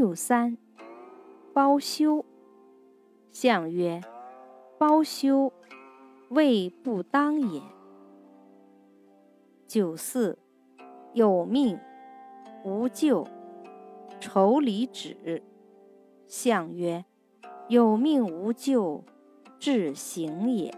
六三，包修。象曰：包修，未不当也。九四，有命无咎，愁离止。象曰：有命无咎，至行也。